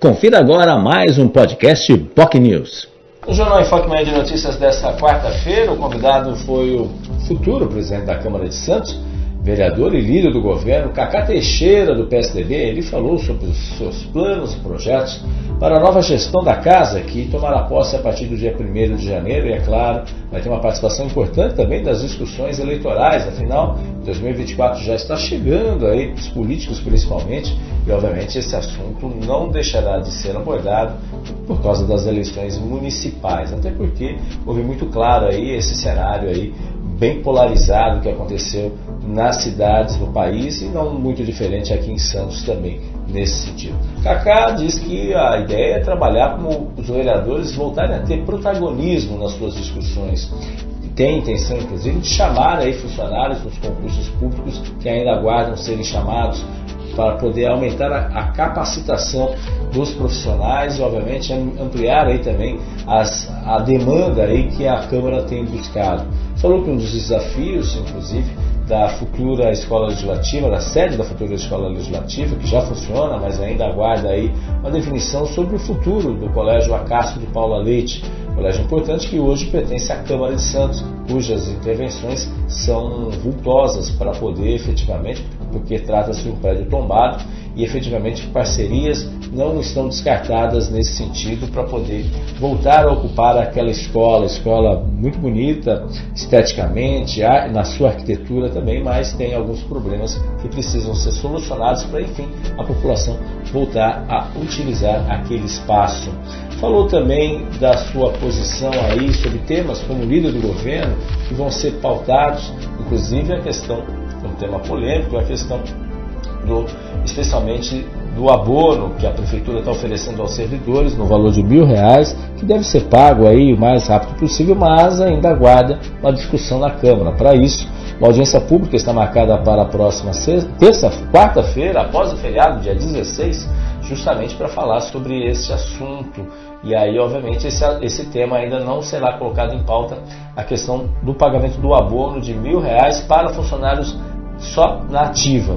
Confira agora mais um podcast POC News. No Jornal Enfoque Manhã de Notícias desta quarta-feira, o convidado foi o futuro presidente da Câmara de Santos, vereador e líder do governo, Cacá Teixeira, do PSDB, ele falou sobre os seus planos e projetos para a nova gestão da casa, que tomará posse a partir do dia 1 de janeiro, e é claro, vai ter uma participação importante também das discussões eleitorais, afinal, 2024 já está chegando aí, os políticos principalmente, e obviamente esse assunto não deixará de ser abordado por causa das eleições municipais, até porque houve muito claro aí esse cenário aí bem polarizado que aconteceu nas cidades do país e não muito diferente aqui em Santos também nesse sentido. Kaká diz que a ideia é trabalhar como os vereadores voltarem a ter protagonismo nas suas discussões. Tem intenção, inclusive, de chamar aí funcionários dos concursos públicos que ainda aguardam serem chamados para poder aumentar a, a, capacitação dos profissionais e, obviamente, ampliar aí também as, a demanda aí que a Câmara tem buscado. Falou que um dos desafios, inclusive, da futura escola legislativa, da sede da futura escola legislativa, que já funciona, mas ainda aguarda aí uma definição sobre o futuro do Colégio Acácio de Paula Leite, colégio importante que hoje pertence à Câmara de Santos, cujas intervenções são vultosas para poder efetivamente, porque trata-se de um prédio tombado e efetivamente parcerias não estão descartadas nesse sentido para poder voltar a ocupar aquela escola, escola muito bonita esteticamente, na sua arquitetura também, mas tem alguns problemas que precisam ser solucionados para, enfim, a população voltar a utilizar aquele espaço. Falou também da sua posição aí sobre temas como líder do governo que vão ser pautados, inclusive a questão, um tema polêmico, a questão do, especialmente do abono que a prefeitura está oferecendo aos servidores no valor de mil reais, que deve ser pago aí o mais rápido possível, mas ainda aguarda uma discussão na Câmara. Para isso, uma audiência pública está marcada para a próxima terça, quarta-feira, após o feriado, dia 16, justamente para falar sobre esse assunto. E aí, obviamente, esse, esse tema ainda não será colocado em pauta, a questão do pagamento do abono de mil reais para funcionários só na ativa.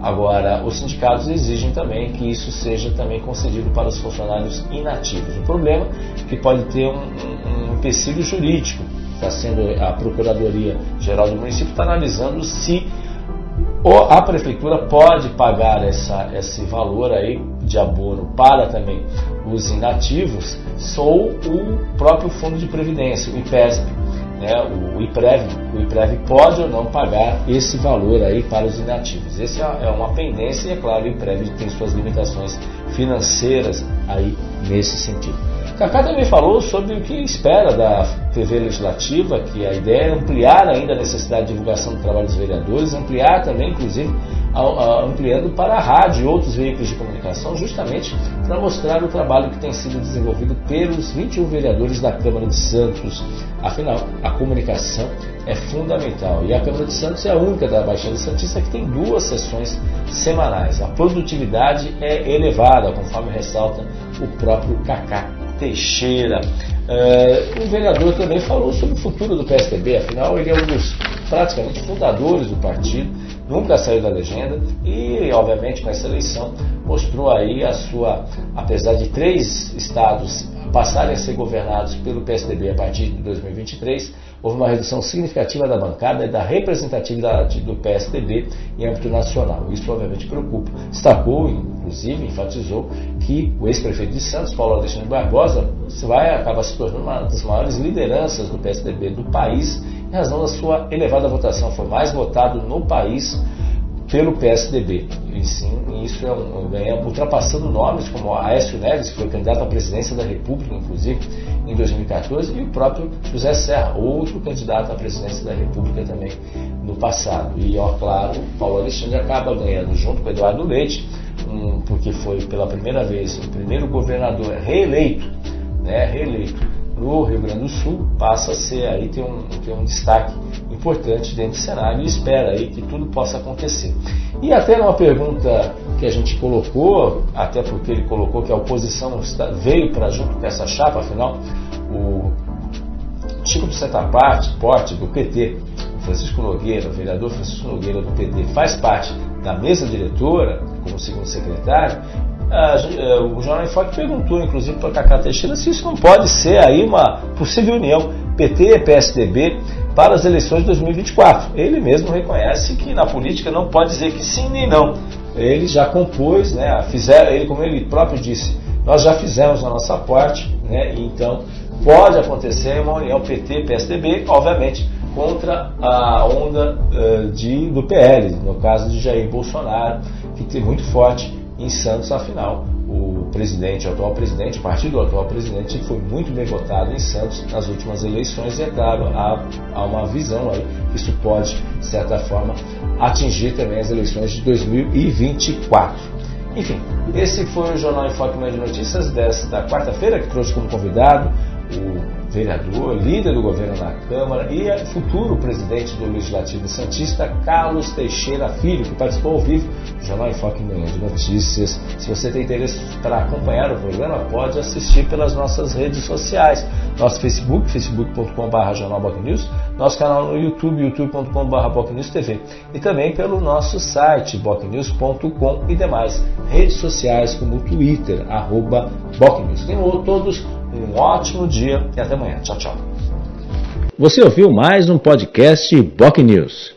Agora, os sindicatos exigem também que isso seja também concedido para os funcionários inativos. O problema é que pode ter um, um, um empecilho jurídico. Está sendo a Procuradoria Geral do Município está analisando se a prefeitura pode pagar essa, esse valor aí de abono para também os inativos ou o próprio fundo de previdência, o IPESP né, o IPREV, o IPREV pode ou não pagar esse valor aí para os inativos. Essa é uma pendência e, é claro, o IPREV tem suas limitações financeiras aí nesse sentido. Cacá também falou sobre o que espera da TV Legislativa, que a ideia é ampliar ainda a necessidade de divulgação do trabalho dos vereadores, ampliar também, inclusive, ampliando para a rádio e outros veículos de comunicação, justamente para mostrar o trabalho que tem sido desenvolvido pelos 21 vereadores da Câmara de Santos. Afinal, a comunicação é fundamental e a Câmara de Santos é a única da Baixada Santista que tem duas sessões semanais. A produtividade é elevada, conforme ressalta o próprio Cacá Teixeira. Uh, o vereador também falou sobre o futuro do PSDB, afinal, ele é um dos praticamente fundadores do partido, nunca saiu da legenda e, obviamente, com essa eleição mostrou aí a sua, apesar de três estados passarem a ser governados pelo PSDB a partir de 2023, houve uma redução significativa da bancada e da representatividade do PSDB em âmbito nacional. Isso obviamente preocupa. Destacou, inclusive, enfatizou que o ex-prefeito de Santos, Paulo Alexandre Barbosa, vai acabar se tornando uma das maiores lideranças do PSDB do país em razão da sua elevada votação. Foi mais votado no país pelo PSDB. E sim, isso é um, é, ultrapassando nomes como Aécio Neves, que foi candidato à presidência da República, inclusive, em 2014, e o próprio José Serra, outro candidato à presidência da República também no passado. E, ó, claro, Paulo Alexandre acaba ganhando junto com Eduardo Leite, um, porque foi pela primeira vez o primeiro governador reeleito, né, reeleito no Rio Grande do Sul, passa a ser aí, tem um, tem um destaque importante dentro do cenário e espera aí que tudo possa acontecer. E até uma pergunta que a gente colocou, até porque ele colocou que a oposição veio para junto com essa chapa, afinal, o Chico de Santa Parte, Porte, do PT, Francisco Nogueira, o vereador Francisco Nogueira do PT, faz parte da mesa diretora, como segundo secretário, uh, o Jornal em Foque perguntou, inclusive, para Cacá Teixeira se isso não pode ser aí uma possível união PT-PSDB para as eleições de 2024. Ele mesmo reconhece que na política não pode dizer que sim nem não. Ele já compôs, né, fizeram, ele, como ele próprio disse, nós já fizemos a nossa parte, né, então pode acontecer uma união PT-PSDB, obviamente, contra a onda uh, de, do PL, no caso de Jair Bolsonaro, que tem muito forte em Santos, afinal, o presidente, o atual presidente, o partido do atual presidente foi muito bem votado em Santos nas últimas eleições e, é claro, há, há uma visão aí que isso pode, de certa forma, atingir também as eleições de 2024. Enfim, esse foi o Jornal em Foque de Notícias desta quarta-feira, que trouxe como convidado o vereador, líder do governo na Câmara e futuro presidente do Legislativo Santista, Carlos Teixeira Filho, que participou ao vivo do Jornal Enfoque Manhã de Notícias. Se você tem interesse para acompanhar o programa, pode assistir pelas nossas redes sociais. Nosso Facebook, facebook.com.br jornalbocnews, nosso canal no YouTube, youtube.com.br TV e também pelo nosso site, bocnews.com e demais redes sociais como Twitter, arroba Bocnews. Tenham todos um ótimo dia e até amanhã. Tchau, tchau. Você ouviu mais um podcast Boc News.